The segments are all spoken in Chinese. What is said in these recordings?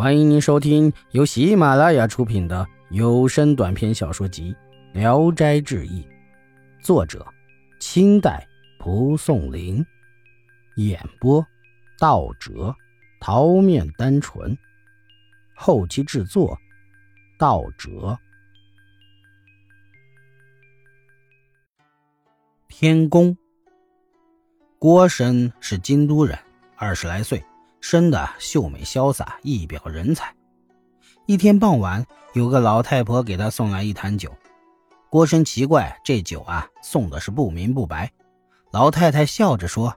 欢迎您收听由喜马拉雅出品的有声短篇小说集《聊斋志异》，作者：清代蒲松龄，演播：道哲、桃面单纯，后期制作：道哲。天宫，郭深是京都人，二十来岁。生的秀美潇洒，一表人才。一天傍晚，有个老太婆给他送来一坛酒。郭生奇怪，这酒啊，送的是不明不白。老太太笑着说：“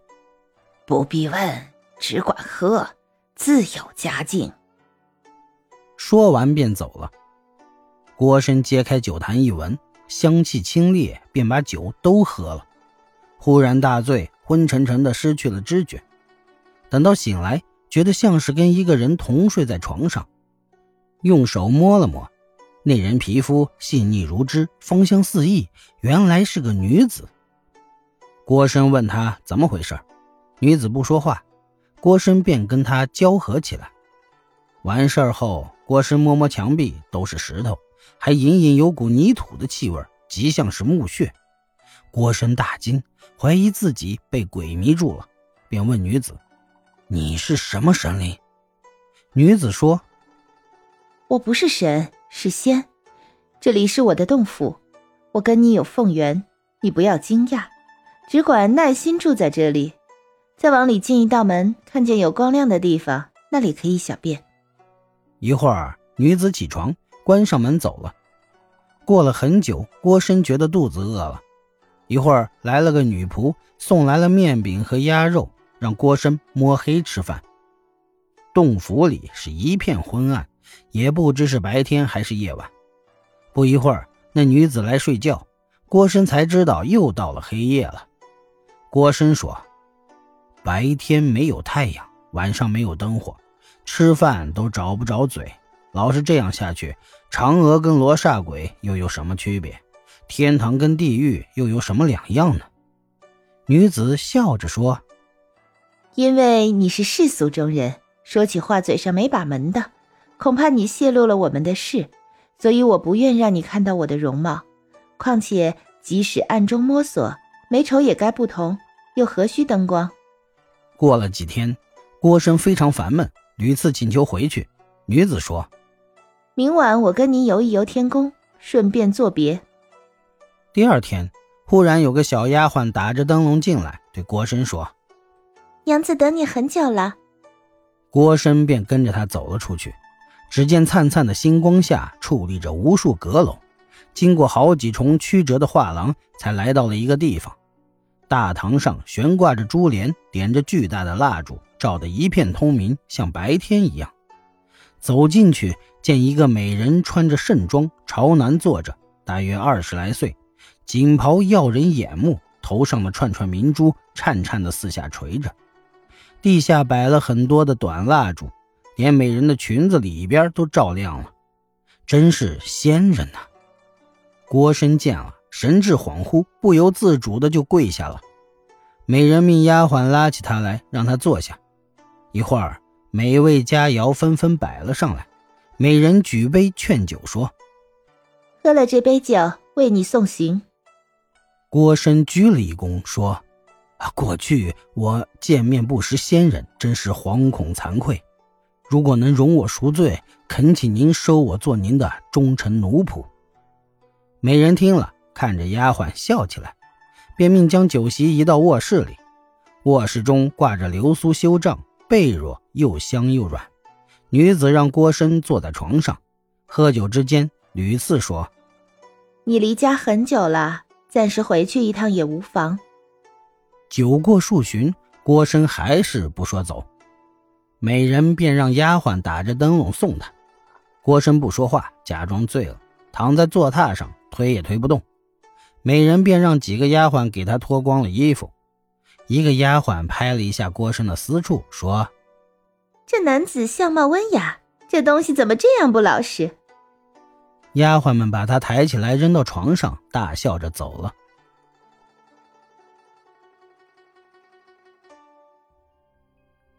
不必问，只管喝，自有佳境。”说完便走了。郭生揭开酒坛一闻，香气清冽，便把酒都喝了。忽然大醉，昏沉沉的，失去了知觉。等到醒来。觉得像是跟一个人同睡在床上，用手摸了摸，那人皮肤细腻如脂，芳香四溢，原来是个女子。郭生问她怎么回事，女子不说话，郭生便跟她交合起来。完事后，郭生摸摸墙壁，都是石头，还隐隐有股泥土的气味，极像是墓穴。郭生大惊，怀疑自己被鬼迷住了，便问女子。你是什么神灵？女子说：“我不是神，是仙。这里是我的洞府，我跟你有凤缘，你不要惊讶，只管耐心住在这里。再往里进一道门，看见有光亮的地方，那里可以小便。”一会儿，女子起床，关上门走了。过了很久，郭深觉得肚子饿了，一会儿来了个女仆，送来了面饼和鸭肉。让郭深摸黑吃饭。洞府里是一片昏暗，也不知是白天还是夜晚。不一会儿，那女子来睡觉，郭深才知道又到了黑夜了。郭深说：“白天没有太阳，晚上没有灯火，吃饭都找不着嘴。老是这样下去，嫦娥跟罗刹鬼又有什么区别？天堂跟地狱又有什么两样呢？”女子笑着说。因为你是世俗中人，说起话嘴上没把门的，恐怕你泄露了我们的事，所以我不愿让你看到我的容貌。况且即使暗中摸索，美丑也该不同，又何须灯光？过了几天，郭生非常烦闷，屡次请求回去。女子说：“明晚我跟您游一游天宫，顺便作别。”第二天，忽然有个小丫鬟打着灯笼进来，对郭生说。娘子等你很久了，郭深便跟着他走了出去。只见灿灿的星光下矗立着无数阁楼，经过好几重曲折的画廊，才来到了一个地方。大堂上悬挂着珠帘，点着巨大的蜡烛，照得一片通明，像白天一样。走进去，见一个美人穿着盛装，朝南坐着，大约二十来岁，锦袍耀人眼目，头上的串串明珠颤颤的四下垂着。地下摆了很多的短蜡烛，连美人的裙子里边都照亮了，真是仙人呐！郭深见了，神志恍惚，不由自主的就跪下了。美人命丫鬟拉起他来，让他坐下。一会儿，美味佳肴纷纷摆了上来，美人举杯劝酒说：“喝了这杯酒，为你送行。”郭深鞠了一躬说。过去我见面不识仙人，真是惶恐惭愧。如果能容我赎罪，恳请您收我做您的忠臣奴仆。美人听了，看着丫鬟笑起来，便命将酒席移到卧室里。卧室中挂着流苏修帐，被褥又香又软。女子让郭深坐在床上，喝酒之间屡次说：“你离家很久了，暂时回去一趟也无妨。”酒过数巡，郭生还是不说走，美人便让丫鬟打着灯笼送他。郭生不说话，假装醉了，躺在坐榻上，推也推不动。美人便让几个丫鬟给他脱光了衣服。一个丫鬟拍了一下郭生的私处，说：“这男子相貌温雅，这东西怎么这样不老实？”丫鬟们把他抬起来扔到床上，大笑着走了。